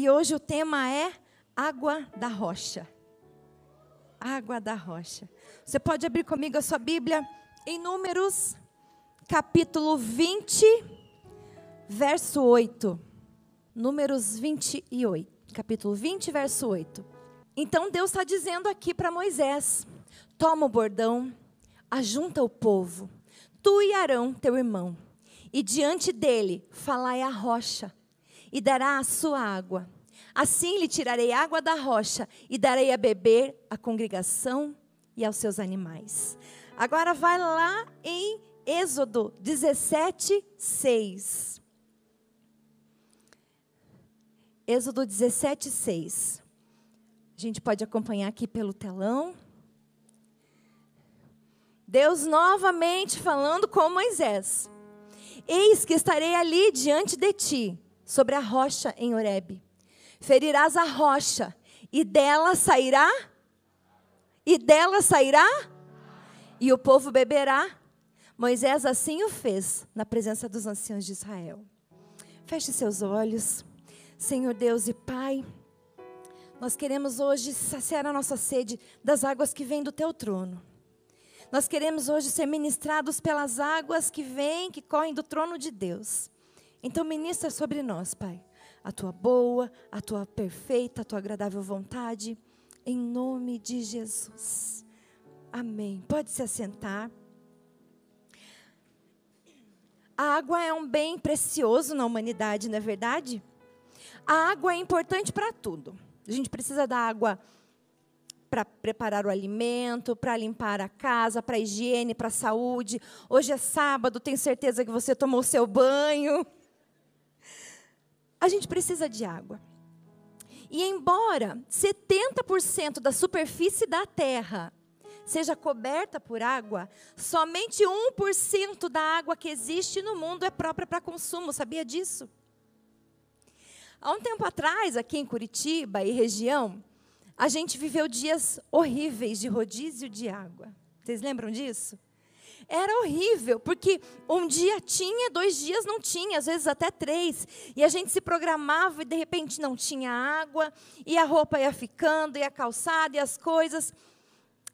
E hoje o tema é água da rocha. Água da rocha. Você pode abrir comigo a sua Bíblia em Números, capítulo 20, verso 8. Números 28, capítulo 20, verso 8. Então Deus está dizendo aqui para Moisés: toma o bordão, ajunta o povo, tu e Arão, teu irmão, e diante dele falai a rocha, e dará a sua água. Assim lhe tirarei água da rocha e darei a beber à congregação e aos seus animais. Agora vai lá em Êxodo 17, 6. Êxodo 17, 6. A gente pode acompanhar aqui pelo telão. Deus novamente falando com Moisés. Eis que estarei ali diante de ti, sobre a rocha em Horebe. Ferirás a rocha, e dela sairá, e dela sairá, e o povo beberá. Moisés assim o fez na presença dos anciãos de Israel. Feche seus olhos, Senhor Deus e Pai. Nós queremos hoje saciar a nossa sede das águas que vêm do teu trono. Nós queremos hoje ser ministrados pelas águas que vêm, que correm do trono de Deus. Então, ministra sobre nós, Pai, a tua boa, a tua perfeita, a tua agradável vontade, em nome de Jesus. Amém. Pode se assentar. A água é um bem precioso na humanidade, não é verdade? A água é importante para tudo. A gente precisa da água para preparar o alimento, para limpar a casa, para higiene, para saúde. Hoje é sábado, tenho certeza que você tomou seu banho. A gente precisa de água. E embora 70% da superfície da terra seja coberta por água, somente 1% da água que existe no mundo é própria para consumo. Sabia disso? Há um tempo atrás, aqui em Curitiba e região, a gente viveu dias horríveis de rodízio de água. Vocês lembram disso? Era horrível, porque um dia tinha, dois dias não tinha, às vezes até três. E a gente se programava e de repente não tinha água, e a roupa ia ficando, e a calçada, e as coisas.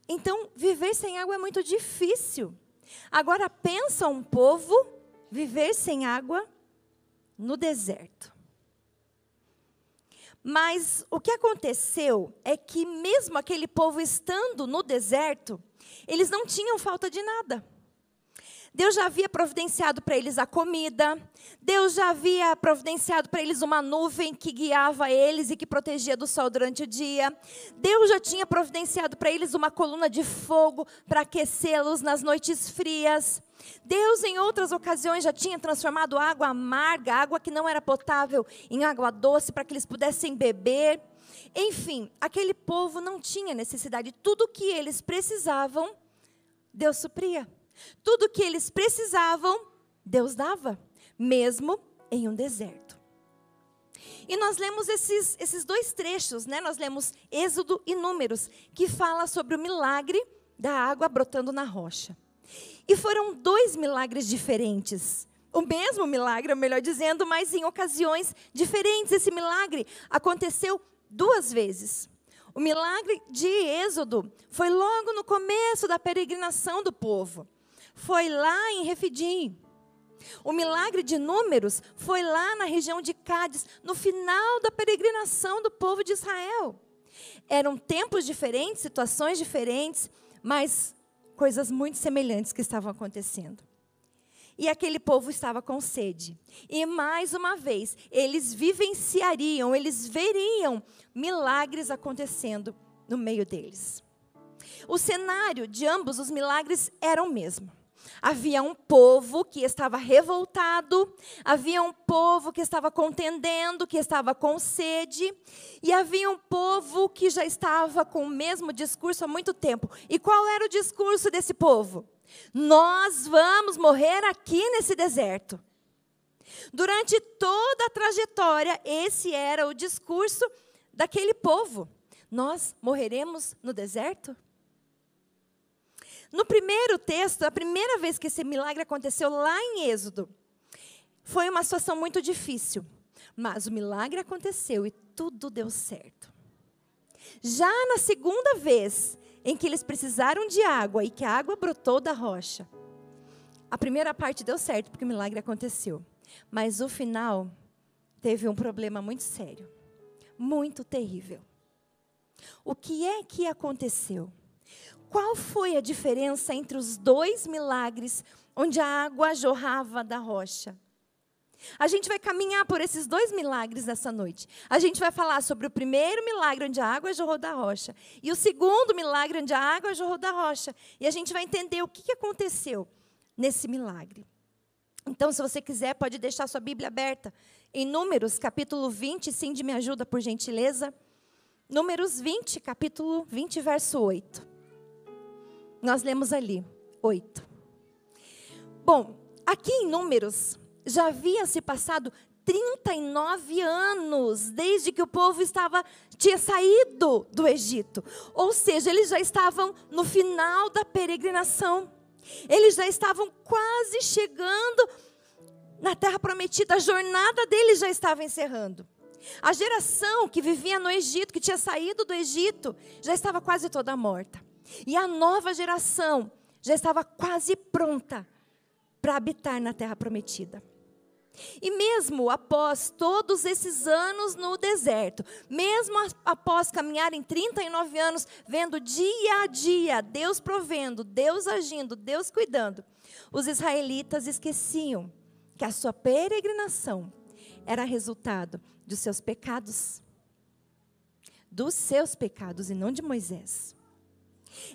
Então, viver sem água é muito difícil. Agora, pensa um povo viver sem água no deserto. Mas o que aconteceu é que, mesmo aquele povo estando no deserto, eles não tinham falta de nada. Deus já havia providenciado para eles a comida, Deus já havia providenciado para eles uma nuvem que guiava eles e que protegia do sol durante o dia. Deus já tinha providenciado para eles uma coluna de fogo para aquecê-los nas noites frias. Deus, em outras ocasiões, já tinha transformado água amarga, água que não era potável, em água doce para que eles pudessem beber. Enfim, aquele povo não tinha necessidade. Tudo o que eles precisavam, Deus supria. Tudo que eles precisavam, Deus dava, mesmo em um deserto. E nós lemos esses, esses dois trechos, né? Nós lemos Êxodo e Números, que fala sobre o milagre da água brotando na rocha. E foram dois milagres diferentes. O mesmo milagre, melhor dizendo, mas em ocasiões diferentes. Esse milagre aconteceu duas vezes. O milagre de Êxodo foi logo no começo da peregrinação do povo. Foi lá em Refidim. O milagre de Números foi lá na região de Cádiz, no final da peregrinação do povo de Israel. Eram tempos diferentes, situações diferentes, mas coisas muito semelhantes que estavam acontecendo. E aquele povo estava com sede. E mais uma vez, eles vivenciariam, eles veriam milagres acontecendo no meio deles. O cenário de ambos os milagres era o mesmo. Havia um povo que estava revoltado, havia um povo que estava contendendo, que estava com sede, e havia um povo que já estava com o mesmo discurso há muito tempo. E qual era o discurso desse povo? Nós vamos morrer aqui nesse deserto. Durante toda a trajetória, esse era o discurso daquele povo. Nós morreremos no deserto? No primeiro texto, a primeira vez que esse milagre aconteceu lá em Êxodo, foi uma situação muito difícil. Mas o milagre aconteceu e tudo deu certo. Já na segunda vez em que eles precisaram de água e que a água brotou da rocha, a primeira parte deu certo porque o milagre aconteceu. Mas o final teve um problema muito sério, muito terrível. O que é que aconteceu? Qual foi a diferença entre os dois milagres onde a água jorrava da rocha? A gente vai caminhar por esses dois milagres nessa noite. A gente vai falar sobre o primeiro milagre onde a água jorrou da rocha e o segundo milagre onde a água jorrou da rocha. E a gente vai entender o que aconteceu nesse milagre. Então, se você quiser, pode deixar sua Bíblia aberta em Números, capítulo 20. Cindy, me ajuda, por gentileza. Números 20, capítulo 20, verso 8. Nós lemos ali, 8. Bom, aqui em Números, já havia se passado 39 anos desde que o povo estava tinha saído do Egito. Ou seja, eles já estavam no final da peregrinação. Eles já estavam quase chegando na terra prometida, a jornada deles já estava encerrando. A geração que vivia no Egito, que tinha saído do Egito, já estava quase toda morta. E a nova geração já estava quase pronta para habitar na terra prometida. E mesmo após todos esses anos no deserto, mesmo após caminharem 39 anos, vendo dia a dia Deus provendo, Deus agindo, Deus cuidando, os israelitas esqueciam que a sua peregrinação era resultado dos seus pecados. Dos seus pecados e não de Moisés.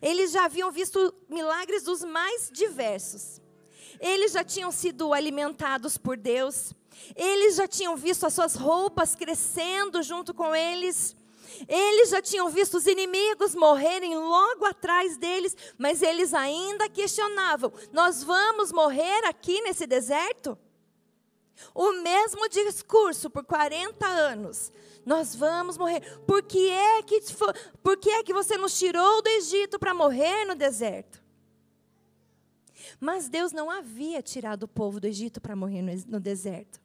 Eles já haviam visto milagres dos mais diversos. Eles já tinham sido alimentados por Deus. Eles já tinham visto as suas roupas crescendo junto com eles. Eles já tinham visto os inimigos morrerem logo atrás deles, mas eles ainda questionavam: nós vamos morrer aqui nesse deserto? O mesmo discurso por 40 anos. Nós vamos morrer. Por que é que, por que, é que você nos tirou do Egito para morrer no deserto? Mas Deus não havia tirado o povo do Egito para morrer no, no deserto.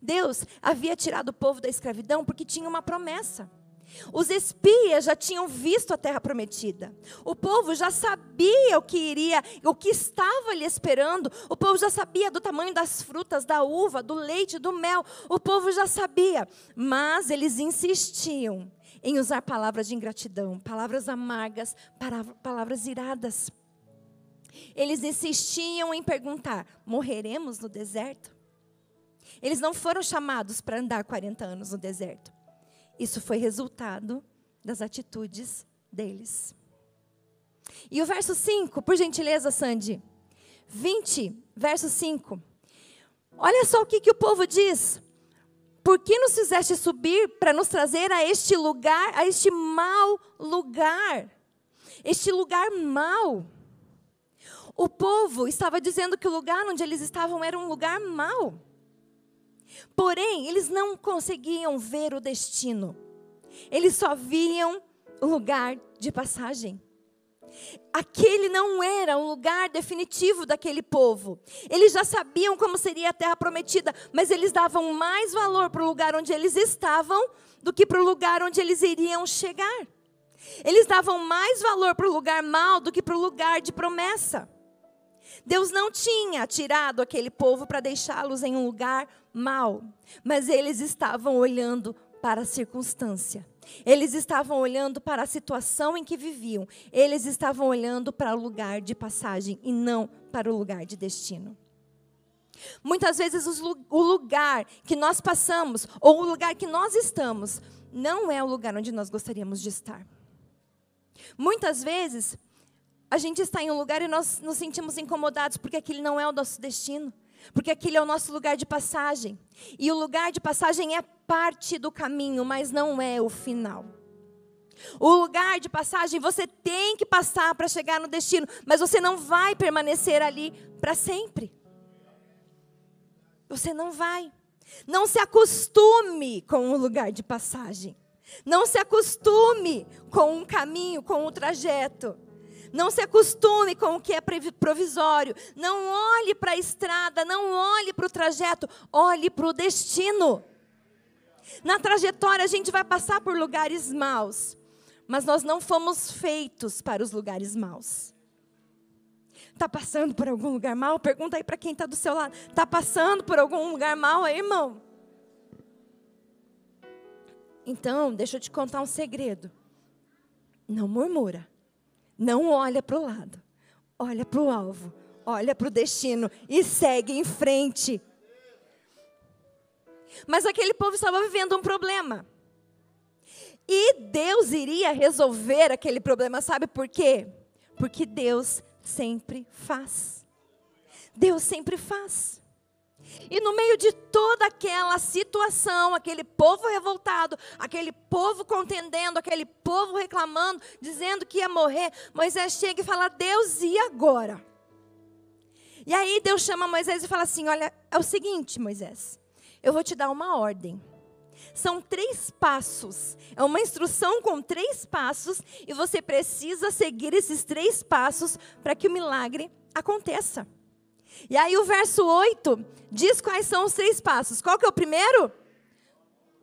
Deus havia tirado o povo da escravidão porque tinha uma promessa. Os espias já tinham visto a terra prometida. O povo já sabia o que iria, o que estava lhe esperando. O povo já sabia do tamanho das frutas, da uva, do leite, do mel. O povo já sabia, mas eles insistiam em usar palavras de ingratidão, palavras amargas, palavras iradas. Eles insistiam em perguntar: morreremos no deserto? Eles não foram chamados para andar 40 anos no deserto. Isso foi resultado das atitudes deles. E o verso 5, por gentileza, Sandy. 20, verso 5. Olha só o que, que o povo diz. Por que nos fizeste subir para nos trazer a este lugar, a este mau lugar? Este lugar mau. O povo estava dizendo que o lugar onde eles estavam era um lugar mau. Porém, eles não conseguiam ver o destino. Eles só viam o lugar de passagem. Aquele não era um lugar definitivo daquele povo. Eles já sabiam como seria a terra prometida, mas eles davam mais valor para o lugar onde eles estavam do que para o lugar onde eles iriam chegar. Eles davam mais valor para o lugar mal do que para o lugar de promessa. Deus não tinha tirado aquele povo para deixá-los em um lugar mau, mas eles estavam olhando para a circunstância. Eles estavam olhando para a situação em que viviam. Eles estavam olhando para o lugar de passagem e não para o lugar de destino. Muitas vezes o lugar que nós passamos ou o lugar que nós estamos não é o lugar onde nós gostaríamos de estar. Muitas vezes a gente está em um lugar e nós nos sentimos incomodados porque aquele não é o nosso destino, porque aquele é o nosso lugar de passagem. E o lugar de passagem é parte do caminho, mas não é o final. O lugar de passagem você tem que passar para chegar no destino, mas você não vai permanecer ali para sempre. Você não vai. Não se acostume com o lugar de passagem. Não se acostume com um caminho, com um trajeto. Não se acostume com o que é provisório. Não olhe para a estrada, não olhe para o trajeto, olhe para o destino. Na trajetória a gente vai passar por lugares maus, mas nós não fomos feitos para os lugares maus. Está passando por algum lugar mal? Pergunta aí para quem está do seu lado. Está passando por algum lugar mal aí, irmão? Então, deixa eu te contar um segredo. Não murmura. Não olha para o lado. Olha para o alvo. Olha para o destino e segue em frente. Mas aquele povo estava vivendo um problema. E Deus iria resolver aquele problema, sabe por quê? Porque Deus sempre faz. Deus sempre faz. E no meio de toda aquela situação, aquele povo revoltado, aquele povo contendendo, aquele povo reclamando, dizendo que ia morrer, Moisés chega e fala: Deus, e agora? E aí Deus chama Moisés e fala assim: Olha, é o seguinte, Moisés, eu vou te dar uma ordem. São três passos. É uma instrução com três passos e você precisa seguir esses três passos para que o milagre aconteça. E aí o verso 8 diz quais são os três passos. Qual que é o primeiro?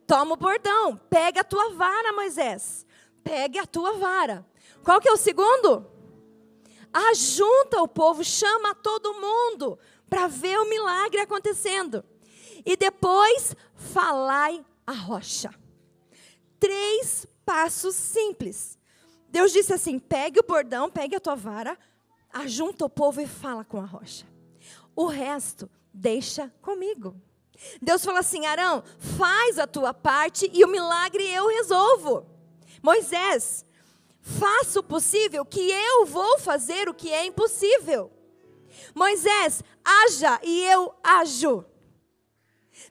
Toma o bordão, pega a tua vara, Moisés. Pegue a tua vara. Qual que é o segundo? Ajunta o povo, chama todo mundo para ver o milagre acontecendo. E depois, falai a rocha. Três passos simples. Deus disse assim: pegue o bordão, pegue a tua vara, ajunta o povo e fala com a rocha. O resto, deixa comigo. Deus falou assim: Arão, faz a tua parte e o milagre eu resolvo. Moisés, faça o possível que eu vou fazer o que é impossível. Moisés, haja e eu ajo.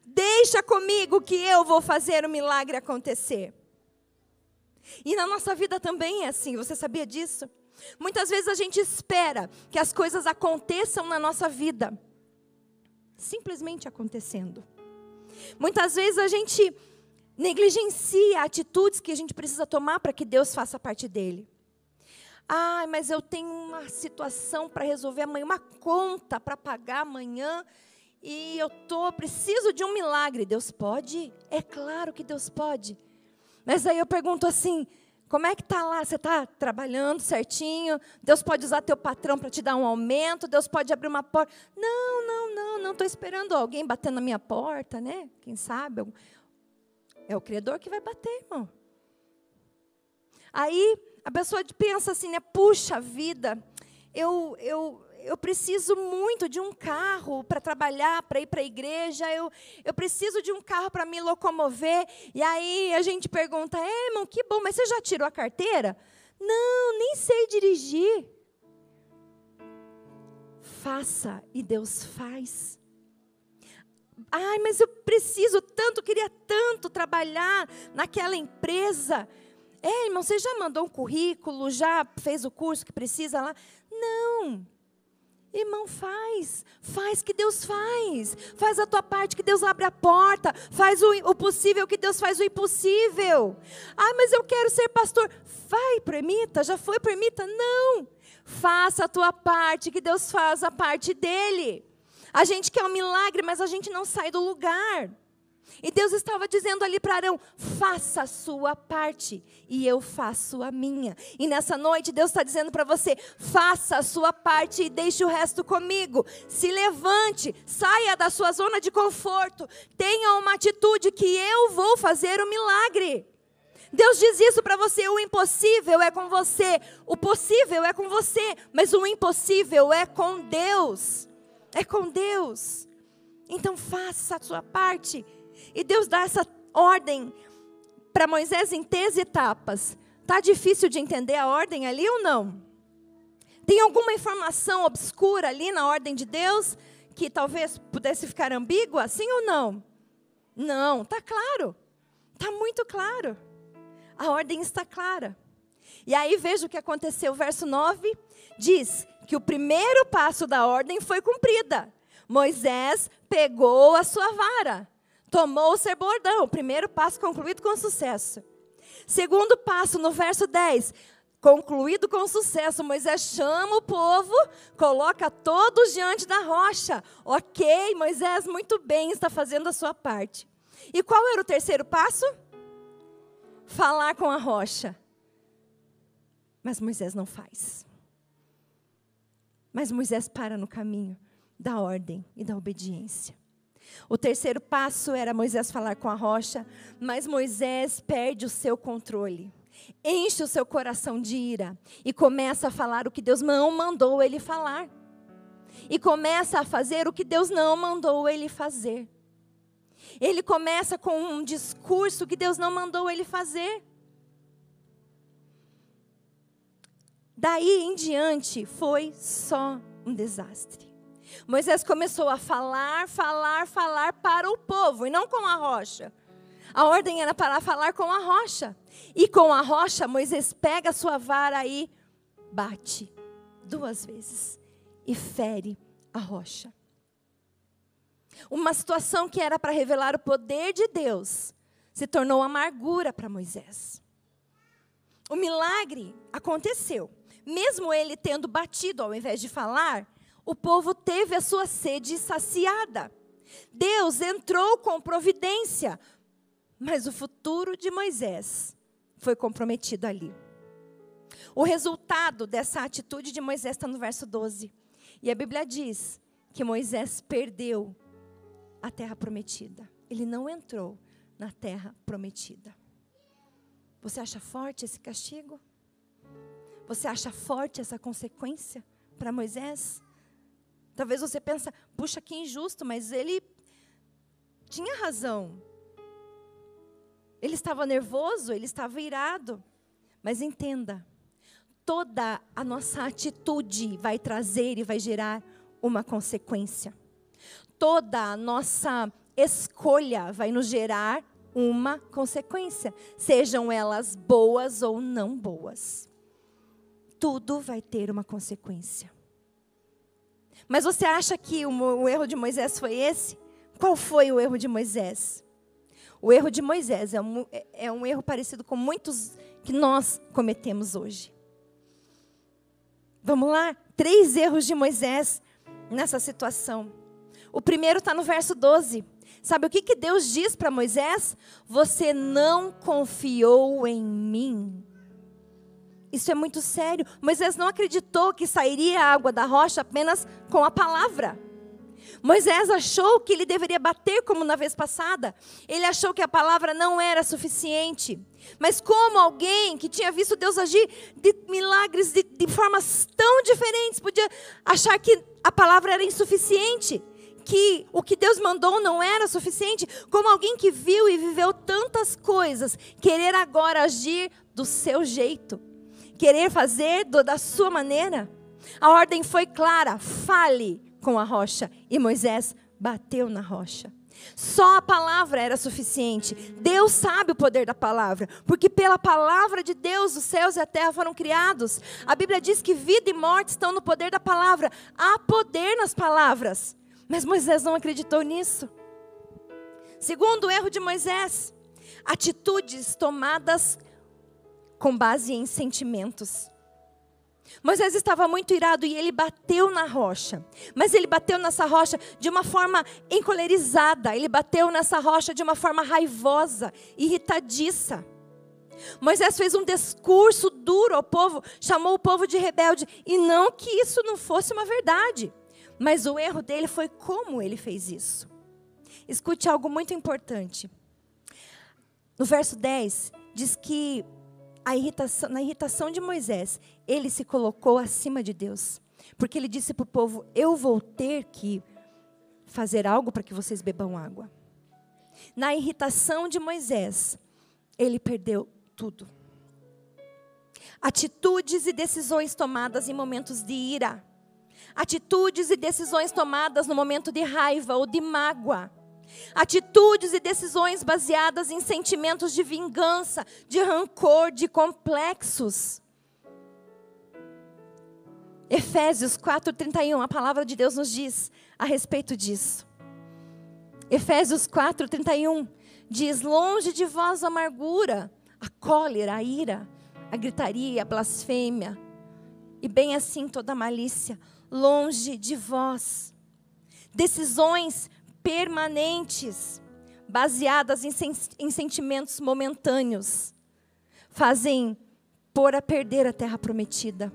Deixa comigo que eu vou fazer o milagre acontecer. E na nossa vida também é assim, você sabia disso? Muitas vezes a gente espera que as coisas aconteçam na nossa vida, simplesmente acontecendo. Muitas vezes a gente negligencia atitudes que a gente precisa tomar para que Deus faça parte dele. Ah, mas eu tenho uma situação para resolver amanhã, uma conta para pagar amanhã e eu tô preciso de um milagre. Deus pode? É claro que Deus pode. Mas aí eu pergunto assim, como é que tá lá? Você está trabalhando certinho? Deus pode usar teu patrão para te dar um aumento? Deus pode abrir uma porta? Não, não, não, não estou esperando alguém bater na minha porta, né? Quem sabe? É o Criador que vai bater, irmão. Aí a pessoa pensa assim, né? Puxa vida, eu, eu, eu preciso muito de um carro para trabalhar, para ir para a igreja, eu, eu preciso de um carro para me locomover. E aí a gente pergunta, é, irmão, que bom, mas você já tirou a carteira? Não, nem sei dirigir. Faça e Deus faz. Ai, mas eu preciso tanto, queria tanto trabalhar naquela empresa. É, irmão, você já mandou um currículo, já fez o curso que precisa lá? Não. Irmão, faz, faz que Deus faz, faz a tua parte que Deus abre a porta, faz o, o possível que Deus faz o impossível. Ah, mas eu quero ser pastor. Vai, premita, já foi premita? Não, faça a tua parte que Deus faz a parte dele. A gente quer um milagre, mas a gente não sai do lugar. E Deus estava dizendo ali para Arão: faça a sua parte e eu faço a minha. E nessa noite Deus está dizendo para você: faça a sua parte e deixe o resto comigo. Se levante, saia da sua zona de conforto, tenha uma atitude que eu vou fazer o milagre. Deus diz isso para você: o impossível é com você, o possível é com você, mas o impossível é com Deus. É com Deus. Então faça a sua parte e Deus dá essa ordem para Moisés em três etapas. Tá difícil de entender a ordem ali ou não? Tem alguma informação obscura ali na ordem de Deus que talvez pudesse ficar ambígua, sim ou não? Não, tá claro. Tá muito claro. A ordem está clara. E aí veja o que aconteceu, verso 9 diz que o primeiro passo da ordem foi cumprida. Moisés pegou a sua vara tomou o ser bordão. Primeiro passo concluído com sucesso. Segundo passo, no verso 10, concluído com sucesso, Moisés chama o povo, coloca todos diante da rocha. Ok, Moisés, muito bem, está fazendo a sua parte. E qual era o terceiro passo? Falar com a rocha. Mas Moisés não faz. Mas Moisés para no caminho da ordem e da obediência. O terceiro passo era Moisés falar com a rocha, mas Moisés perde o seu controle, enche o seu coração de ira e começa a falar o que Deus não mandou ele falar. E começa a fazer o que Deus não mandou ele fazer. Ele começa com um discurso que Deus não mandou ele fazer. Daí em diante foi só um desastre. Moisés começou a falar, falar, falar para o povo e não com a rocha. A ordem era para falar com a rocha. E com a rocha, Moisés pega a sua vara e bate duas vezes e fere a rocha. Uma situação que era para revelar o poder de Deus se tornou amargura para Moisés. O milagre aconteceu. Mesmo ele tendo batido ao invés de falar, o povo teve a sua sede saciada. Deus entrou com providência, mas o futuro de Moisés foi comprometido ali. O resultado dessa atitude de Moisés está no verso 12. E a Bíblia diz que Moisés perdeu a terra prometida. Ele não entrou na terra prometida. Você acha forte esse castigo? Você acha forte essa consequência para Moisés? Talvez você pense, puxa, que injusto, mas ele tinha razão. Ele estava nervoso, ele estava irado. Mas entenda, toda a nossa atitude vai trazer e vai gerar uma consequência. Toda a nossa escolha vai nos gerar uma consequência, sejam elas boas ou não boas. Tudo vai ter uma consequência. Mas você acha que o, erro de Moisés foi esse? Qual foi o erro de Moisés? O erro de Moisés é um, é um erro parecido com muitos que nós cometemos hoje. Vamos lá? Três erros de Moisés nessa situação. O primeiro está no verso 12. Sabe o que, que Deus diz para Moisés? Você não confiou em mim. Isso é muito sério. Moisés não acreditou que sairia água da rocha apenas com a palavra. Moisés achou que ele deveria bater como na vez passada. Ele achou que a palavra não era suficiente. Mas como alguém que tinha visto Deus agir de milagres de, de formas tão diferentes podia achar que a palavra era insuficiente? que o que Deus mandou não era suficiente, como alguém que viu e viveu tantas coisas, querer agora agir do seu jeito querer fazer do, da sua maneira. A ordem foi clara: fale com a rocha. E Moisés bateu na rocha. Só a palavra era suficiente. Deus sabe o poder da palavra, porque pela palavra de Deus os céus e a terra foram criados. A Bíblia diz que vida e morte estão no poder da palavra. Há poder nas palavras. Mas Moisés não acreditou nisso. Segundo o erro de Moisés, atitudes tomadas com base em sentimentos. Moisés estava muito irado e ele bateu na rocha. Mas ele bateu nessa rocha de uma forma encolerizada, ele bateu nessa rocha de uma forma raivosa, irritadiça. Moisés fez um discurso duro ao povo, chamou o povo de rebelde, e não que isso não fosse uma verdade, mas o erro dele foi como ele fez isso. Escute algo muito importante. No verso 10, diz que irritação, na irritação de Moisés, ele se colocou acima de Deus. Porque ele disse para o povo: Eu vou ter que fazer algo para que vocês bebam água. Na irritação de Moisés, ele perdeu tudo. Atitudes e decisões tomadas em momentos de ira. Atitudes e decisões tomadas no momento de raiva ou de mágoa Atitudes e decisões baseadas em sentimentos de vingança, de rancor, de complexos. Efésios 4:31, a palavra de Deus nos diz a respeito disso. Efésios 4:31 diz: "Longe de vós a amargura, a cólera, a ira, a gritaria, a blasfêmia, e bem assim toda malícia, longe de vós. Decisões permanentes, baseadas em, sen em sentimentos momentâneos, fazem pôr a perder a terra prometida.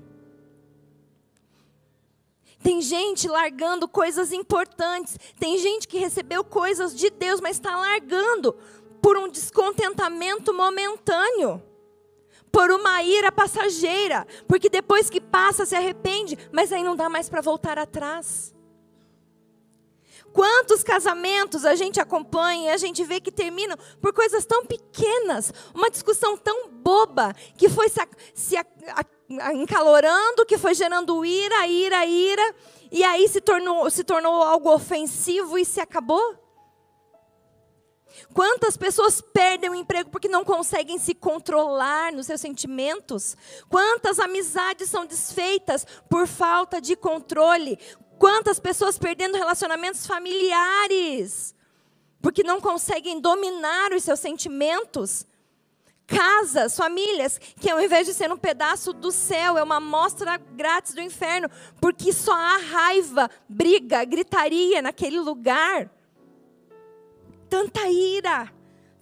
Tem gente largando coisas importantes. Tem gente que recebeu coisas de Deus, mas está largando por um descontentamento momentâneo, por uma ira passageira, porque depois que passa se arrepende, mas aí não dá mais para voltar atrás. Quantos casamentos a gente acompanha e a gente vê que terminam por coisas tão pequenas, uma discussão tão boba, que foi se, se encalorando, que foi gerando ira, ira, ira, e aí se tornou, se tornou algo ofensivo e se acabou? Quantas pessoas perdem o emprego porque não conseguem se controlar nos seus sentimentos? Quantas amizades são desfeitas por falta de controle? Quantas pessoas perdendo relacionamentos familiares porque não conseguem dominar os seus sentimentos? Casas, famílias, que ao invés de ser um pedaço do céu, é uma amostra grátis do inferno, porque só há raiva, briga, gritaria naquele lugar tanta ira,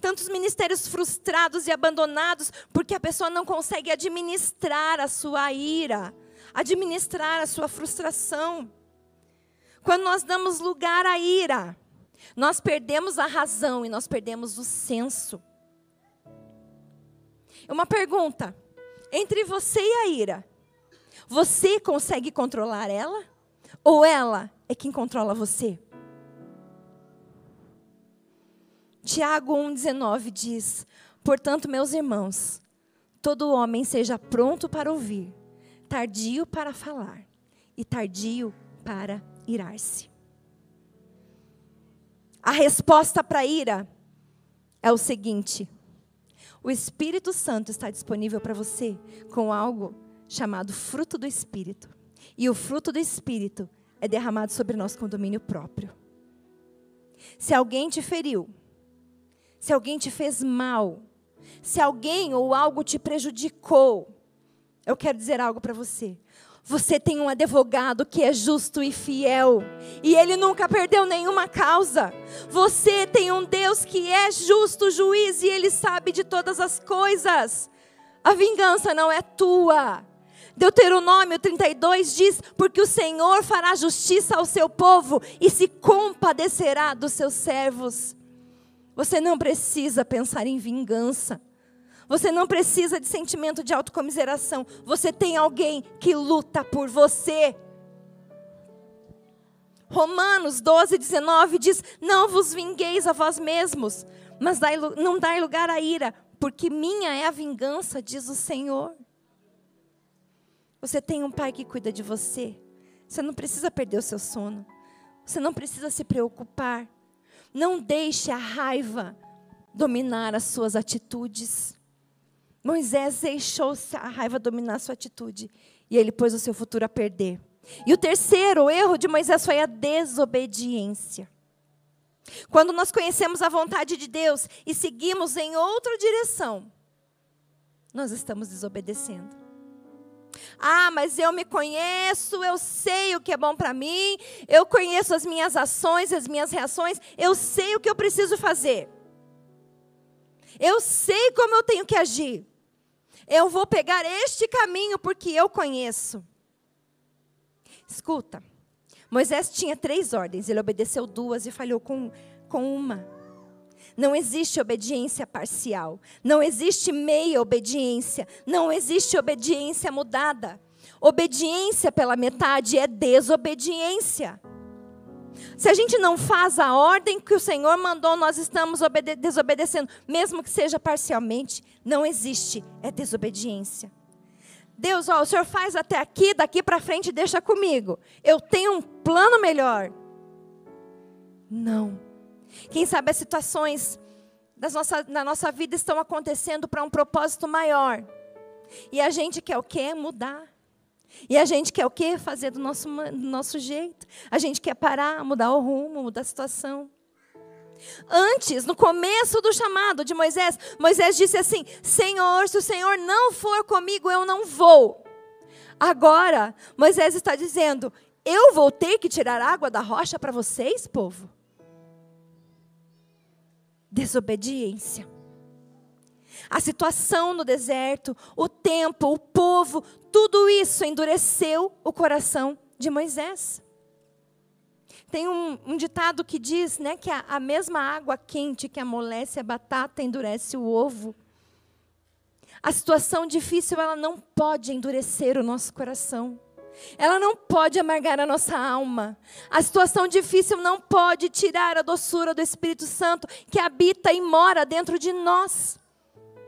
tantos ministérios frustrados e abandonados, porque a pessoa não consegue administrar a sua ira, administrar a sua frustração. Quando nós damos lugar à ira, nós perdemos a razão e nós perdemos o senso. Uma pergunta: entre você e a ira, você consegue controlar ela? Ou ela é quem controla você? Tiago 1,19 diz: Portanto, meus irmãos, todo homem seja pronto para ouvir, tardio para falar e tardio para irar-se. A resposta para a ira é o seguinte: o Espírito Santo está disponível para você com algo chamado fruto do Espírito. E o fruto do Espírito é derramado sobre nós com domínio próprio. Se alguém te feriu, se alguém te fez mal, se alguém ou algo te prejudicou, eu quero dizer algo para você. Você tem um advogado que é justo e fiel, e ele nunca perdeu nenhuma causa. Você tem um Deus que é justo, juiz, e ele sabe de todas as coisas. A vingança não é tua. Deuteronômio 32 diz: Porque o Senhor fará justiça ao seu povo e se compadecerá dos seus servos. Você não precisa pensar em vingança. Você não precisa de sentimento de autocomiseração. Você tem alguém que luta por você. Romanos 12, 19 diz: Não vos vingueis a vós mesmos, mas dai, não dai lugar à ira, porque minha é a vingança, diz o Senhor. Você tem um pai que cuida de você. Você não precisa perder o seu sono. Você não precisa se preocupar. Não deixe a raiva dominar as suas atitudes. Moisés deixou a raiva dominar sua atitude e ele pôs o seu futuro a perder. E o terceiro erro de Moisés foi a desobediência. Quando nós conhecemos a vontade de Deus e seguimos em outra direção, nós estamos desobedecendo. Ah, mas eu me conheço, eu sei o que é bom para mim, eu conheço as minhas ações, as minhas reações, eu sei o que eu preciso fazer. Eu sei como eu tenho que agir. Eu vou pegar este caminho porque eu conheço. Escuta, Moisés tinha três ordens, ele obedeceu duas e falhou com, com uma. Não existe obediência parcial. Não existe meia obediência. Não existe obediência mudada. Obediência pela metade é desobediência. Se a gente não faz a ordem que o Senhor mandou, nós estamos desobedecendo, mesmo que seja parcialmente. Não existe, é desobediência. Deus, ó, o Senhor faz até aqui, daqui para frente deixa comigo. Eu tenho um plano melhor. Não. Quem sabe as situações das nossa, na nossa vida estão acontecendo para um propósito maior. E a gente quer o quê? Mudar. E a gente quer o quê? Fazer do nosso, do nosso jeito. A gente quer parar, mudar o rumo, mudar a situação. Antes, no começo do chamado de Moisés, Moisés disse assim: Senhor, se o Senhor não for comigo, eu não vou. Agora, Moisés está dizendo: Eu vou ter que tirar água da rocha para vocês, povo? Desobediência. A situação no deserto, o tempo, o povo, tudo isso endureceu o coração de Moisés. Tem um, um, ditado que diz né, que a, a mesma água quente que amolece a batata endurece o ovo. A situação difícil ela não pode endurecer o nosso coração. Ela não pode amargar a nossa alma. A situação difícil não pode tirar a doçura do Espírito Santo que habita e mora dentro de nós.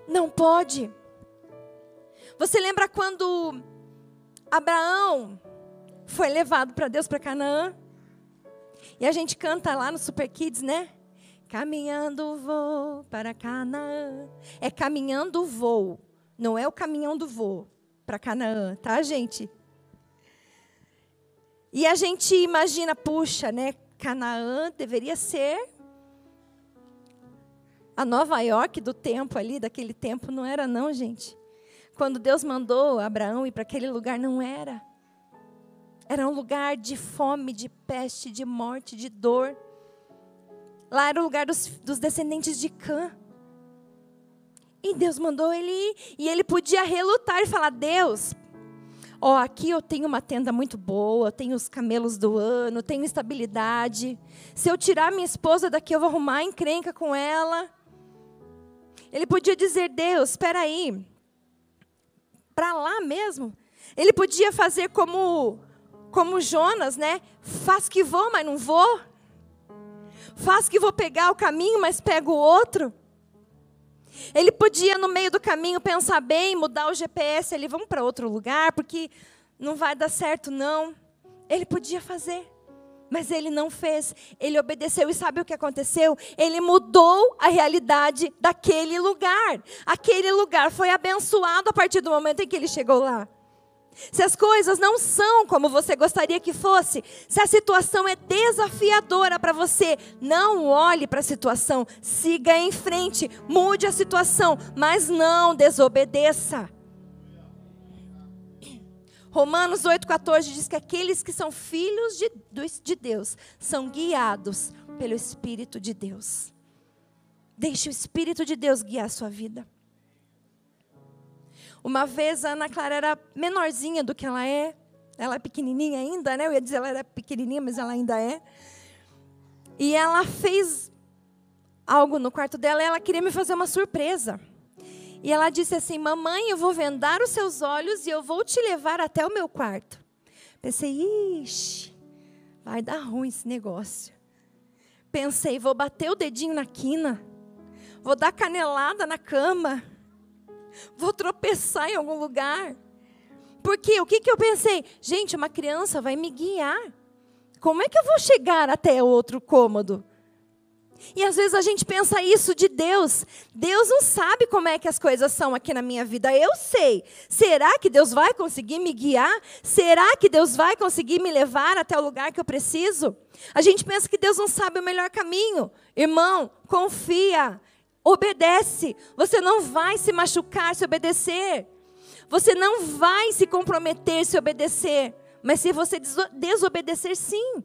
Não pode. Você lembra quando Abraão foi levado para Deus para Canaã? E a gente canta lá no Super Kids, né? Caminhando vou para Canaã. É caminhando voo, não é o caminhão do voo para Canaã, tá, gente? E a gente imagina, puxa, né? Canaã deveria ser a Nova York do tempo ali, daquele tempo, não era não, gente. Quando Deus mandou Abraão ir para aquele lugar, não era. Era um lugar de fome, de peste, de morte, de dor. Lá era o lugar dos, dos descendentes de Cã. E Deus mandou ele ir. E ele podia relutar e falar: Deus, ó, aqui eu tenho uma tenda muito boa, tenho os camelos do ano, tenho estabilidade. Se eu tirar minha esposa daqui, eu vou arrumar encrenca com ela. Ele podia dizer: Deus, espera aí, para lá mesmo. Ele podia fazer como como Jonas, né? Faz que vou, mas não vou. Faz que vou pegar o caminho, mas pego o outro. Ele podia, no meio do caminho, pensar bem, mudar o GPS ali, vamos para outro lugar, porque não vai dar certo, não. Ele podia fazer, mas ele não fez. Ele obedeceu e sabe o que aconteceu? Ele mudou a realidade daquele lugar. Aquele lugar foi abençoado a partir do momento em que ele chegou lá. Se as coisas não são como você gostaria que fosse, se a situação é desafiadora para você, não olhe para a situação, siga em frente, mude a situação, mas não desobedeça. Romanos 8,14 diz que aqueles que são filhos de, de Deus são guiados pelo Espírito de Deus. Deixe o Espírito de Deus guiar a sua vida. Uma vez a Ana Clara era menorzinha do que ela é. Ela é pequenininha ainda, né? Eu ia dizer ela era pequenininha, mas ela ainda é. E ela fez algo no quarto dela e ela queria me fazer uma surpresa. E ela disse assim: Mamãe, eu vou vendar os seus olhos e eu vou te levar até o meu quarto. Pensei, ixi, vai dar ruim esse negócio. Pensei, vou bater o dedinho na quina, vou dar canelada na cama, vou tropeçar em algum lugar. Porque o que, que eu pensei? Gente, uma criança vai me guiar. Como é que eu vou chegar até outro cômodo? E às vezes a gente pensa isso de Deus. Deus não sabe como é que as coisas são aqui na minha vida. Eu sei. Será que Deus vai conseguir me guiar? Será que Deus vai conseguir me levar até o lugar que eu preciso? A gente pensa que Deus não sabe o melhor caminho. Irmão, confia. Obedece. Você não vai se machucar se obedecer. Você não vai se comprometer se obedecer. Mas se você desobedecer, sim.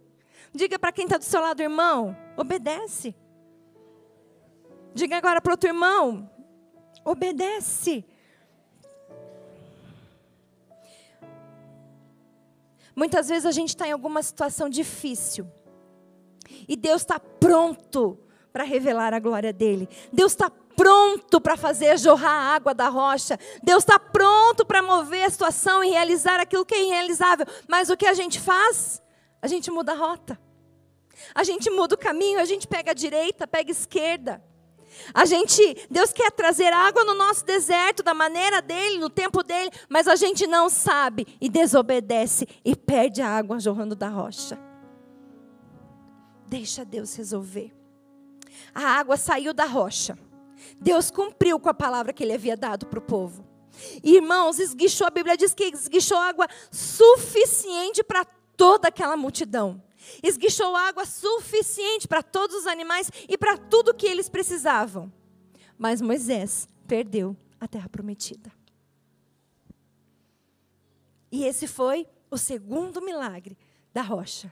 Diga para quem está do seu lado, irmão, obedece. Diga agora para outro irmão, obedece. Muitas vezes a gente está em alguma situação difícil. E Deus está pronto para revelar a glória dele. Deus está pronto para fazer jorrar a água da rocha. Deus está pronto para mover a situação e realizar aquilo que é irrealizável. Mas o que a gente faz? A gente muda a rota. A gente muda o caminho, a gente pega a direita, pega a esquerda. A gente, Deus quer trazer água no nosso deserto da maneira dele, no tempo dele, mas a gente não sabe e desobedece e perde a água jorrando da rocha. Deixa Deus resolver a água saiu da rocha. Deus cumpriu com a palavra que ele havia dado para o povo. Irmãos, esguichou, a Bíblia diz que esguichou água suficiente para toda aquela multidão. Esguichou água suficiente para todos os animais e para tudo que eles precisavam. Mas Moisés perdeu a terra prometida. E esse foi o segundo milagre da rocha.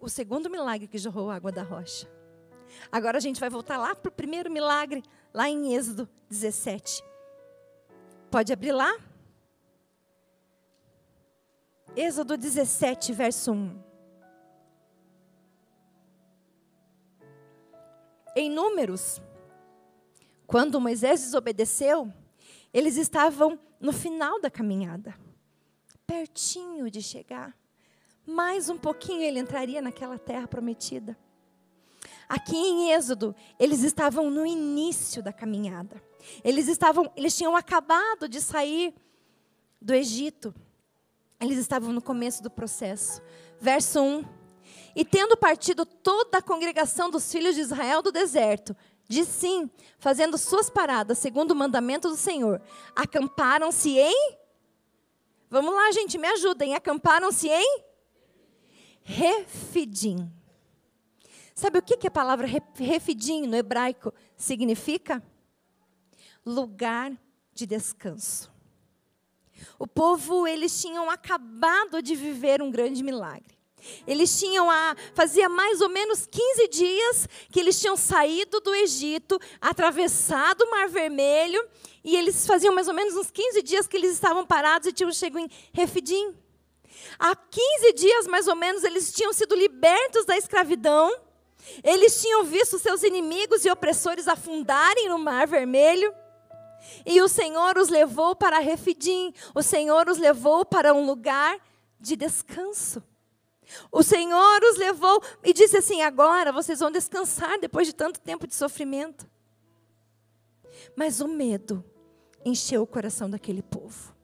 o segundo milagre que jorrou água da rocha. Agora a gente vai voltar lá para o primeiro milagre, lá em Êxodo 17. Pode abrir lá? Êxodo 17, verso 1. Em Números, quando Moisés desobedeceu, eles estavam no final da caminhada, pertinho de chegar. Mais um pouquinho ele entraria naquela terra prometida. Aqui em Êxodo, eles estavam no início da caminhada. Eles estavam, eles tinham acabado de sair do Egito. Eles estavam no começo do processo. Verso 1. E tendo partido toda a congregação dos filhos de Israel do deserto, de sim, fazendo suas paradas segundo o mandamento do Senhor, acamparam-se em Vamos lá, gente, me ajudem. Acamparam-se em Refidim. Sabe o que, que a palavra refidim no hebraico significa? Lugar de descanso. O povo, eles tinham acabado de viver um grande milagre. Eles tinham a. Fazia mais ou menos 15 dias que eles tinham saído do Egito, atravessado o Mar Vermelho, e eles faziam mais ou menos uns 15 dias que eles estavam parados e tinham chegado em Refidim. Há 15 dias, mais ou menos, eles tinham sido libertos da escravidão. Eles tinham visto seus inimigos e opressores afundarem no Mar Vermelho. E o Senhor os levou para Refidim. O Senhor os levou para um lugar de descanso. O Senhor os levou e disse assim: agora vocês vão descansar depois de tanto tempo de sofrimento. Mas o medo encheu o coração daquele povo.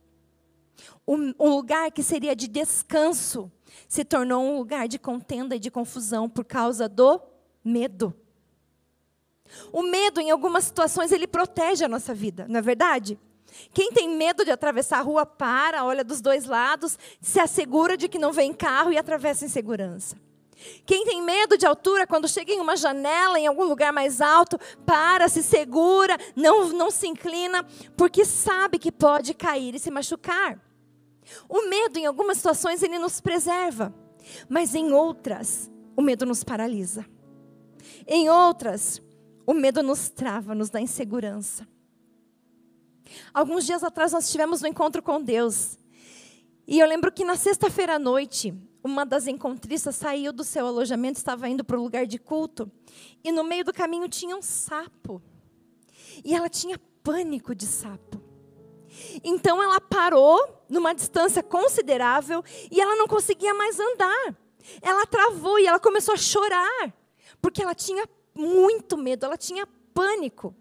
Um, lugar que seria de descanso se tornou um lugar de contenda e de confusão por causa do medo. O medo, em algumas situações, ele protege a nossa vida, não é verdade? Quem tem medo de atravessar a rua, para, olha dos dois lados, se assegura de que não vem carro e atravessa em segurança. Quem tem medo de altura, quando chega em uma janela, em algum lugar mais alto, para, se segura, não, não se inclina, porque sabe que pode cair e se machucar. O medo, em algumas situações, ele nos preserva, mas em outras, o medo nos paralisa. Em outras, o medo nos trava, nos dá insegurança. Alguns dias atrás nós tivemos um encontro com Deus. E eu lembro que na sexta-feira à noite, uma das encontristas saiu do seu alojamento, estava indo para o lugar de culto, e no meio do caminho tinha um sapo. E ela tinha pânico de sapo. Então ela parou numa distância considerável e ela não conseguia mais andar. Ela travou e ela começou a chorar, porque ela tinha muito medo, ela tinha pânico.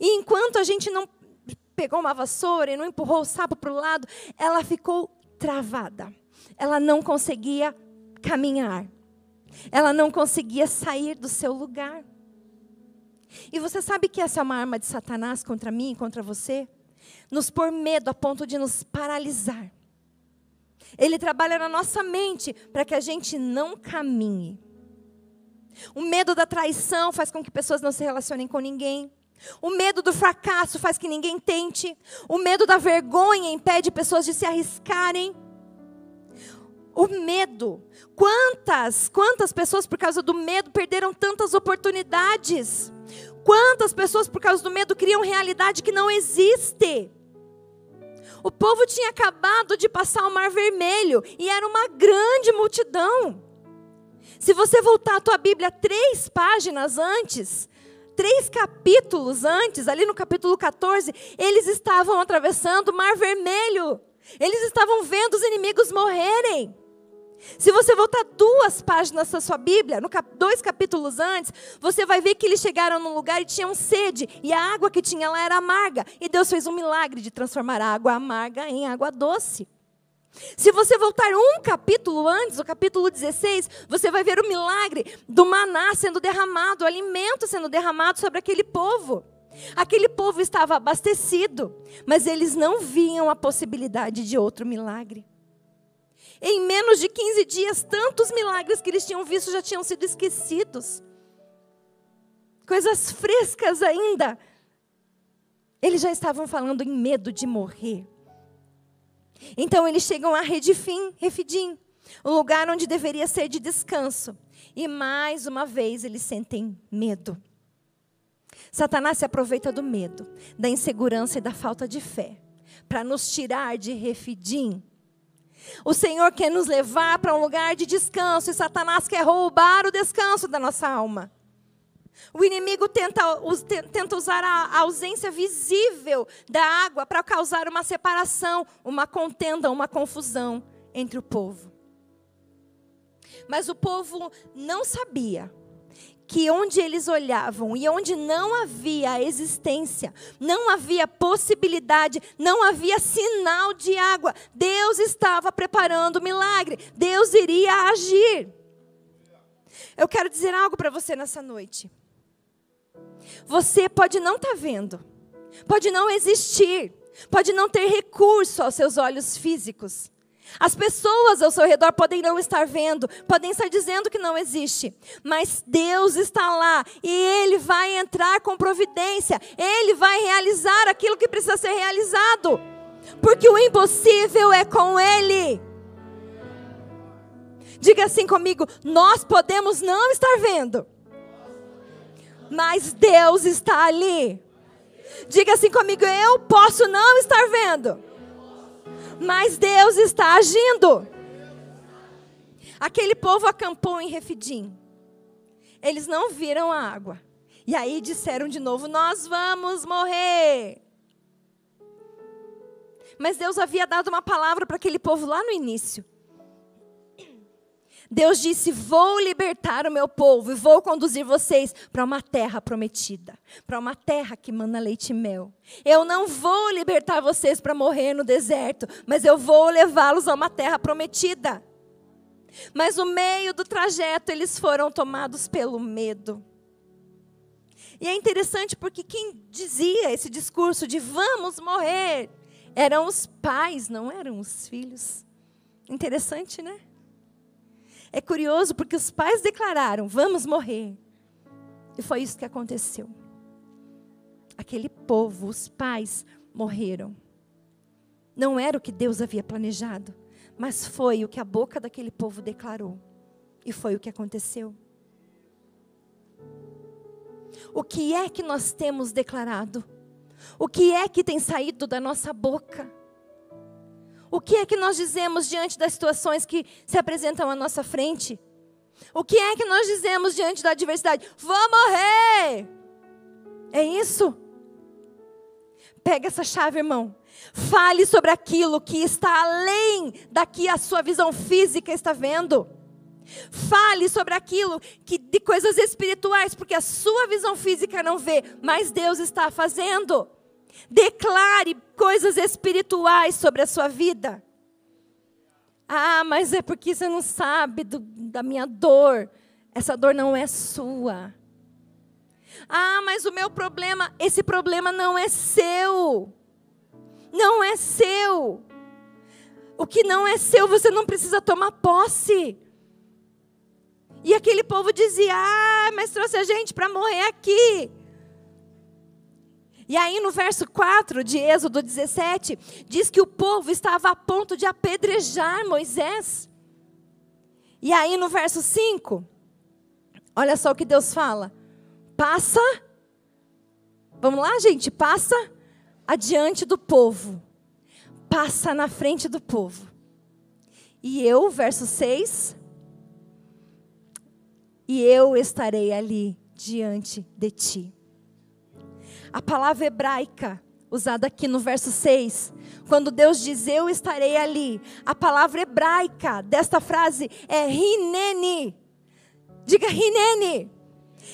E enquanto a gente não pegou uma vassoura e não empurrou o sapo para o lado, ela ficou travada. Ela não conseguia caminhar. Ela não conseguia sair do seu lugar. E você sabe que essa é uma arma de Satanás contra mim, contra você? Nos pôr medo a ponto de nos paralisar. Ele trabalha na nossa mente para que a gente não caminhe. O medo da traição faz com que pessoas não se relacionem com ninguém. O medo do fracasso faz que ninguém tente. O medo da vergonha impede pessoas de se arriscarem. O medo. Quantas, quantas pessoas por causa do medo perderam tantas oportunidades? Quantas pessoas por causa do medo criam realidade que não existe? O povo tinha acabado de passar o Mar Vermelho e era uma grande multidão. Se você voltar a tua Bíblia três páginas antes, três capítulos antes, ali no capítulo 14, eles estavam atravessando o Mar Vermelho. Eles estavam vendo os inimigos morrerem. Se você voltar duas páginas da sua Bíblia, cap dois capítulos antes, você vai ver que eles chegaram num lugar e tinham sede, e a água que tinha lá era amarga. E Deus fez um milagre de transformar a água amarga em água doce. Se você voltar um capítulo antes, o capítulo 16, você vai ver o milagre do maná sendo derramado, o alimento sendo derramado sobre aquele povo. Aquele povo estava abastecido, mas eles não viam a possibilidade de outro milagre. Em menos de 15 dias, tantos milagres que eles tinham visto já tinham sido esquecidos. Coisas frescas ainda. Eles já estavam falando em medo de morrer. Então eles chegam a Redifim, Refidim, o lugar onde deveria ser de descanso. E mais uma vez eles sentem medo. Satanás se aproveita do medo, da insegurança e da falta de fé para nos tirar de refidim. O Senhor quer nos levar para um lugar de descanso e Satanás quer roubar o descanso da nossa alma. O inimigo tenta, tenta usar a ausência visível da água para causar uma separação, uma contenda, uma confusão entre o povo. Mas o povo não sabia que onde eles olhavam e onde não havia existência, não havia possibilidade, não havia sinal de água, Deus estava preparando o milagre, Deus iria agir. Eu quero dizer algo para você nessa noite. Você pode não estar tá vendo, pode não existir, pode não ter recurso aos seus olhos físicos, as pessoas ao seu redor podem não estar vendo, podem estar dizendo que não existe, mas Deus está lá e Ele vai entrar com providência, Ele vai realizar aquilo que precisa ser realizado, porque o impossível é com Ele. Diga assim comigo: nós podemos não estar vendo, mas Deus está ali. Diga assim comigo: eu posso não estar vendo mas Deus está agindo. Aquele povo acampou em Refidim. Eles não viram a água. E aí disseram de novo: Nós vamos morrer. Mas Deus havia dado uma palavra para aquele povo lá no início. Deus disse: Vou libertar o meu povo e vou conduzir vocês para uma terra prometida, para uma terra que manda leite e mel. Eu não vou libertar vocês para morrer no deserto, mas eu vou levá-los a uma terra prometida. Mas no meio do trajeto eles foram tomados pelo medo. E é interessante porque quem dizia esse discurso de vamos morrer eram os pais, não eram os filhos. Interessante, né? É curioso porque os pais declararam: vamos morrer. E foi isso que aconteceu. Aquele povo, os pais, morreram. Não era o que Deus havia planejado, mas foi o que a boca daquele povo declarou. E foi o que aconteceu. O que é que nós temos declarado? O que é que tem saído da nossa boca? O que é que nós dizemos diante das situações que se apresentam à nossa frente? O que é que nós dizemos diante da adversidade? Vou morrer! É isso? Pega essa chave, irmão. Fale sobre aquilo que está além da que a sua visão física está vendo. Fale sobre aquilo que de coisas espirituais, porque a sua visão física não vê, mas Deus está fazendo. Declare coisas espirituais sobre a sua vida. Ah, mas é porque você não sabe do, da minha dor. Essa dor não é sua. Ah, mas o meu problema, esse problema não é seu. Não é seu. O que não é seu, você não precisa tomar posse. E aquele povo dizia: Ah, mas trouxe a gente para morrer aqui. E aí no verso 4 de Êxodo 17, diz que o povo estava a ponto de apedrejar Moisés. E aí no verso 5, olha só o que Deus fala: passa, vamos lá, gente, passa adiante do povo, passa na frente do povo. E eu, verso 6, e eu estarei ali diante de ti. A palavra hebraica usada aqui no verso 6, quando Deus diz eu estarei ali, a palavra hebraica desta frase é rinene. Diga rinene.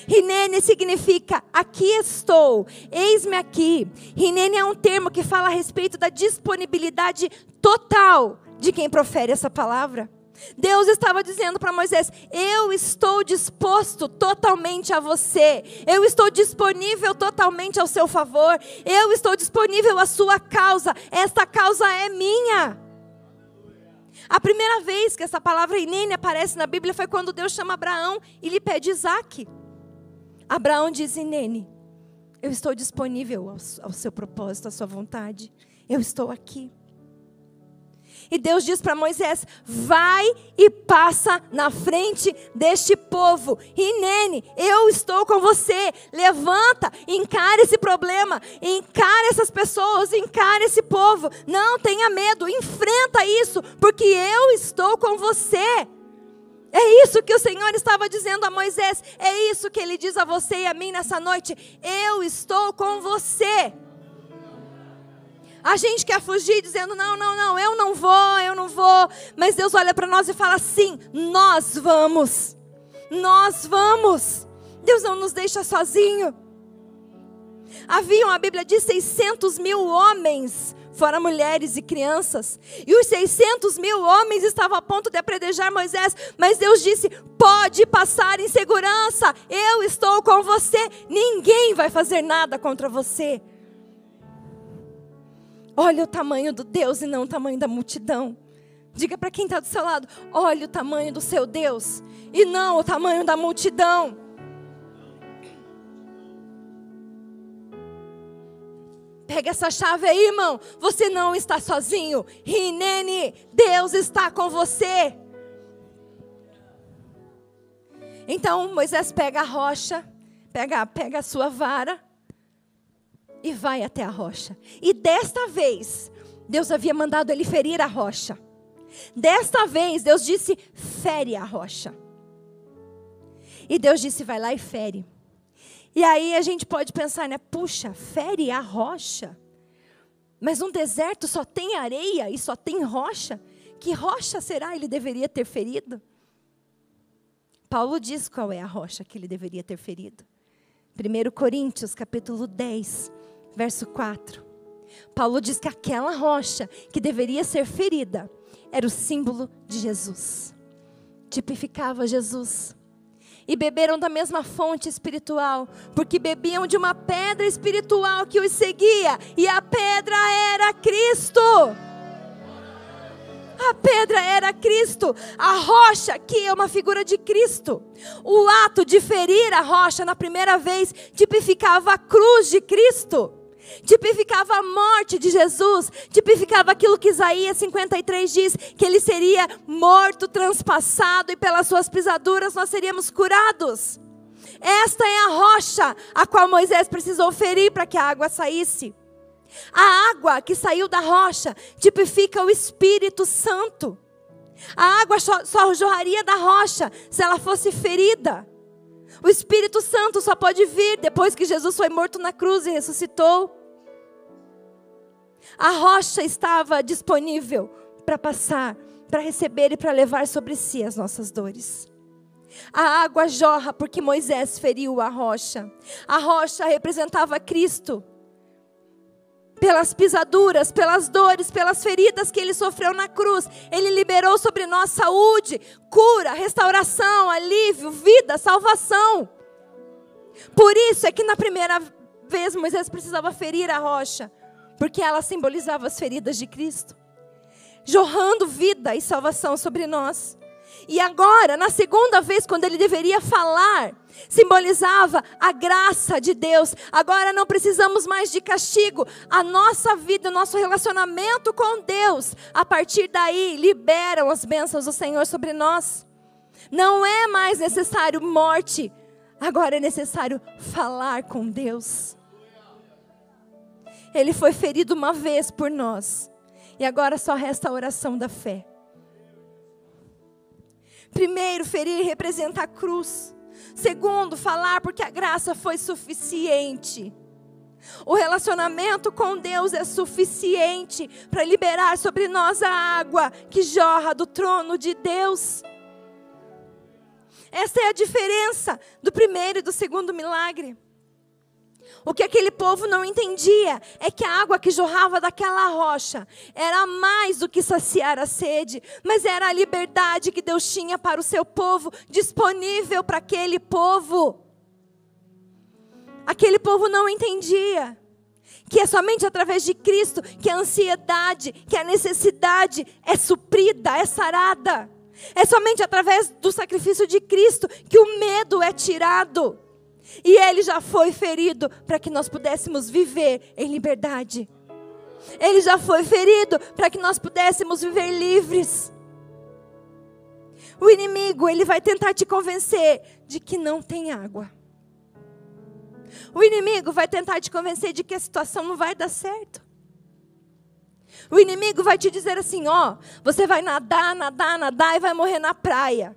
Rinene significa aqui estou, eis-me aqui. Rinene é um termo que fala a respeito da disponibilidade total de quem profere essa palavra. Deus estava dizendo para Moisés: Eu estou disposto totalmente a você, eu estou disponível totalmente ao seu favor, eu estou disponível à sua causa, esta causa é minha. A primeira vez que essa palavra Inene aparece na Bíblia foi quando Deus chama Abraão e lhe pede Isaac. Abraão diz: Inene, eu estou disponível ao, ao seu propósito, à sua vontade, eu estou aqui. E Deus diz para Moisés: vai e passa na frente deste povo. E Nene, eu estou com você. Levanta, encare esse problema, encare essas pessoas, encare esse povo. Não tenha medo, enfrenta isso, porque eu estou com você. É isso que o Senhor estava dizendo a Moisés, é isso que ele diz a você e a mim nessa noite. Eu estou com você. A gente quer fugir dizendo: não, não, não, eu não vou, eu não vou. Mas Deus olha para nós e fala: sim, nós vamos. Nós vamos. Deus não nos deixa sozinho. Haviam, a Bíblia diz, 600 mil homens, fora mulheres e crianças. E os 600 mil homens estavam a ponto de apredejar Moisés. Mas Deus disse: pode passar em segurança, eu estou com você. Ninguém vai fazer nada contra você. Olha o tamanho do Deus e não o tamanho da multidão. Diga para quem está do seu lado: olha o tamanho do seu Deus e não o tamanho da multidão. Pega essa chave aí, irmão. Você não está sozinho. Rinene, Deus está com você. Então Moisés pega a rocha, pega, pega a sua vara e vai até a rocha. E desta vez, Deus havia mandado ele ferir a rocha. Desta vez, Deus disse: fere a rocha. E Deus disse: vai lá e fere. E aí a gente pode pensar, né? Puxa, fere a rocha. Mas um deserto só tem areia e só tem rocha. Que rocha será ele deveria ter ferido? Paulo diz qual é a rocha que ele deveria ter ferido. 1 Coríntios, capítulo 10, verso 4. Paulo diz que aquela rocha que deveria ser ferida era o símbolo de Jesus, tipificava Jesus. E beberam da mesma fonte espiritual, porque bebiam de uma pedra espiritual que os seguia, e a pedra era Cristo. A pedra era Cristo, a rocha que é uma figura de Cristo. O ato de ferir a rocha na primeira vez tipificava a cruz de Cristo tipificava a morte de Jesus, tipificava aquilo que Isaías 53 diz, que ele seria morto, transpassado e pelas suas pisaduras nós seríamos curados. Esta é a rocha a qual Moisés precisou ferir para que a água saísse. A água que saiu da rocha tipifica o Espírito Santo. A água só, jorraria da rocha se ela fosse ferida. O Espírito Santo só pode vir depois que Jesus foi morto na cruz e ressuscitou. A rocha estava disponível para passar, para receber e para levar sobre si as nossas dores. A água jorra porque Moisés feriu a rocha. A rocha representava Cristo. Pelas pisaduras, pelas dores, pelas feridas que ele sofreu na cruz, ele liberou sobre nós saúde, cura, restauração, alívio, vida, salvação. Por isso é que na primeira vez Moisés precisava ferir a rocha, porque ela simbolizava as feridas de Cristo, jorrando vida e salvação sobre nós. E agora, na segunda vez, quando ele deveria falar, simbolizava a graça de Deus. Agora não precisamos mais de castigo. A nossa vida, o nosso relacionamento com Deus, a partir daí, liberam as bênçãos do Senhor sobre nós. Não é mais necessário morte, agora é necessário falar com Deus. Ele foi ferido uma vez por nós. E agora só resta a oração da fé. Primeiro, ferir representa a cruz. Segundo, falar porque a graça foi suficiente. O relacionamento com Deus é suficiente para liberar sobre nós a água que jorra do trono de Deus. Essa é a diferença do primeiro e do segundo milagre. O que aquele povo não entendia é que a água que jorrava daquela rocha era mais do que saciar a sede, mas era a liberdade que Deus tinha para o seu povo, disponível para aquele povo. Aquele povo não entendia que é somente através de Cristo que a ansiedade, que a necessidade é suprida, é sarada. É somente através do sacrifício de Cristo que o medo é tirado. E ele já foi ferido para que nós pudéssemos viver em liberdade. Ele já foi ferido para que nós pudéssemos viver livres. O inimigo, ele vai tentar te convencer de que não tem água. O inimigo vai tentar te convencer de que a situação não vai dar certo. O inimigo vai te dizer assim: ó, você vai nadar, nadar, nadar e vai morrer na praia.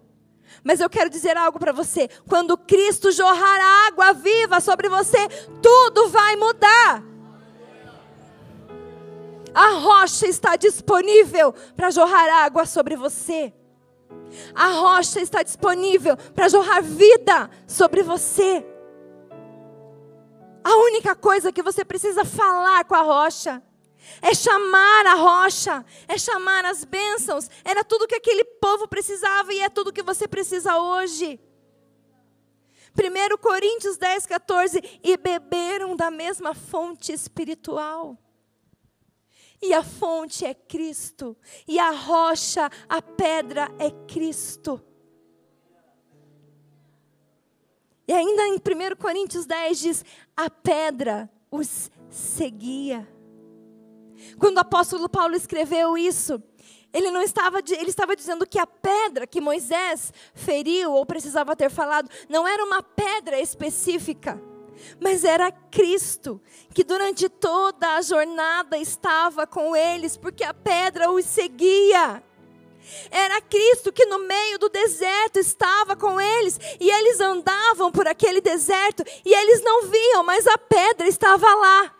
Mas eu quero dizer algo para você: quando Cristo jorrar água viva sobre você, tudo vai mudar. A rocha está disponível para jorrar água sobre você. A rocha está disponível para jorrar vida sobre você. A única coisa que você precisa falar com a rocha é chamar a rocha, é chamar as bênçãos. Era tudo que aquele povo precisava e é tudo que você precisa hoje. 1 Coríntios 10, 14. E beberam da mesma fonte espiritual. E a fonte é Cristo. E a rocha, a pedra é Cristo. E ainda em 1 Coríntios 10 diz: a pedra os seguia. Quando o apóstolo Paulo escreveu isso, ele não estava, ele estava dizendo que a pedra que Moisés feriu ou precisava ter falado não era uma pedra específica mas era Cristo que durante toda a jornada estava com eles, porque a pedra os seguia. Era Cristo que no meio do deserto estava com eles, e eles andavam por aquele deserto, e eles não viam, mas a pedra estava lá.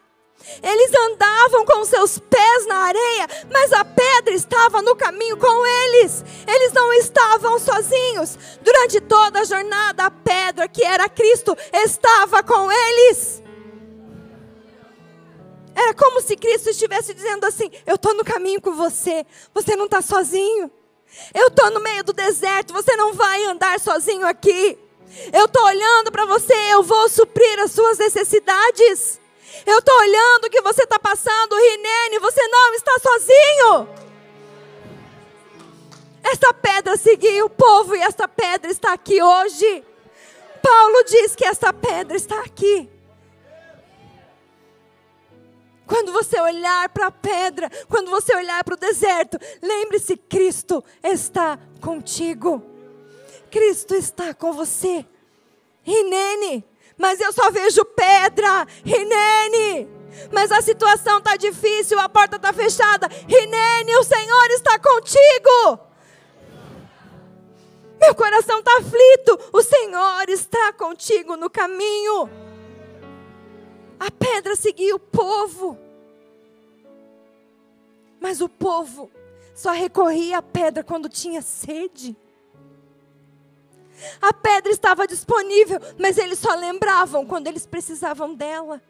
Eles andavam com seus pés na areia, mas a pedra estava no caminho com eles. Eles não estavam sozinhos. Durante toda a jornada, a pedra que era Cristo estava com eles. Era como se Cristo estivesse dizendo assim: Eu estou no caminho com você, você não está sozinho. Eu estou no meio do deserto, você não vai andar sozinho aqui. Eu estou olhando para você, eu vou suprir as suas necessidades. Eu estou olhando o que você está passando, Rinene, você não está sozinho. Esta pedra seguiu o povo e esta pedra está aqui hoje. Paulo diz que esta pedra está aqui. Quando você olhar para a pedra, quando você olhar para o deserto, lembre-se: Cristo está contigo. Cristo está com você. Rinene, mas eu só vejo pedra. Rinene, mas a situação está difícil, a porta está fechada. Rinene, o Senhor está contigo. Meu coração está aflito, o Senhor está contigo no caminho. A pedra seguia o povo, mas o povo só recorria à pedra quando tinha sede. A pedra estava disponível, mas eles só lembravam quando eles precisavam dela.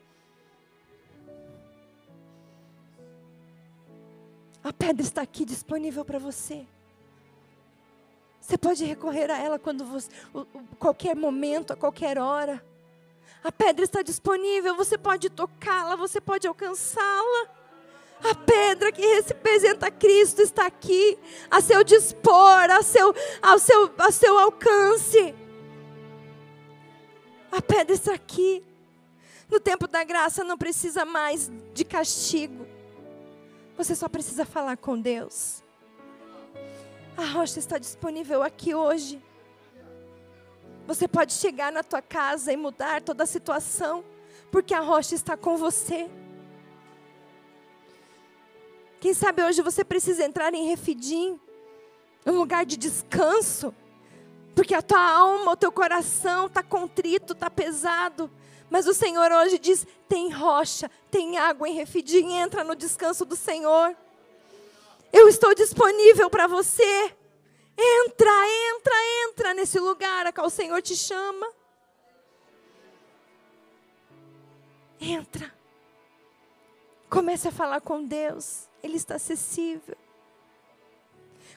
A pedra está aqui disponível para você. Você pode recorrer a ela quando você, qualquer momento, a qualquer hora. A pedra está disponível, você pode tocá-la, você pode alcançá-la. A pedra que representa Cristo está aqui, a seu dispor, a seu, ao, seu, a seu alcance. A pedra está aqui. No tempo da graça não precisa mais de castigo. Você só precisa falar com Deus. A rocha está disponível aqui hoje. Você pode chegar na tua casa e mudar toda a situação, porque a rocha está com você. Quem sabe hoje você precisa entrar em refidim, um lugar de descanso, porque a tua alma, o teu coração está contrito, está pesado. Mas o Senhor hoje diz: tem rocha, tem água em refidim, entra no descanso do Senhor. Eu estou disponível para você. Entra, entra, entra nesse lugar a qual o Senhor te chama. Entra. Comece a falar com Deus. Ele está acessível.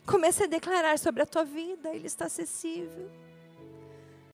Comece a declarar sobre a tua vida, Ele está acessível.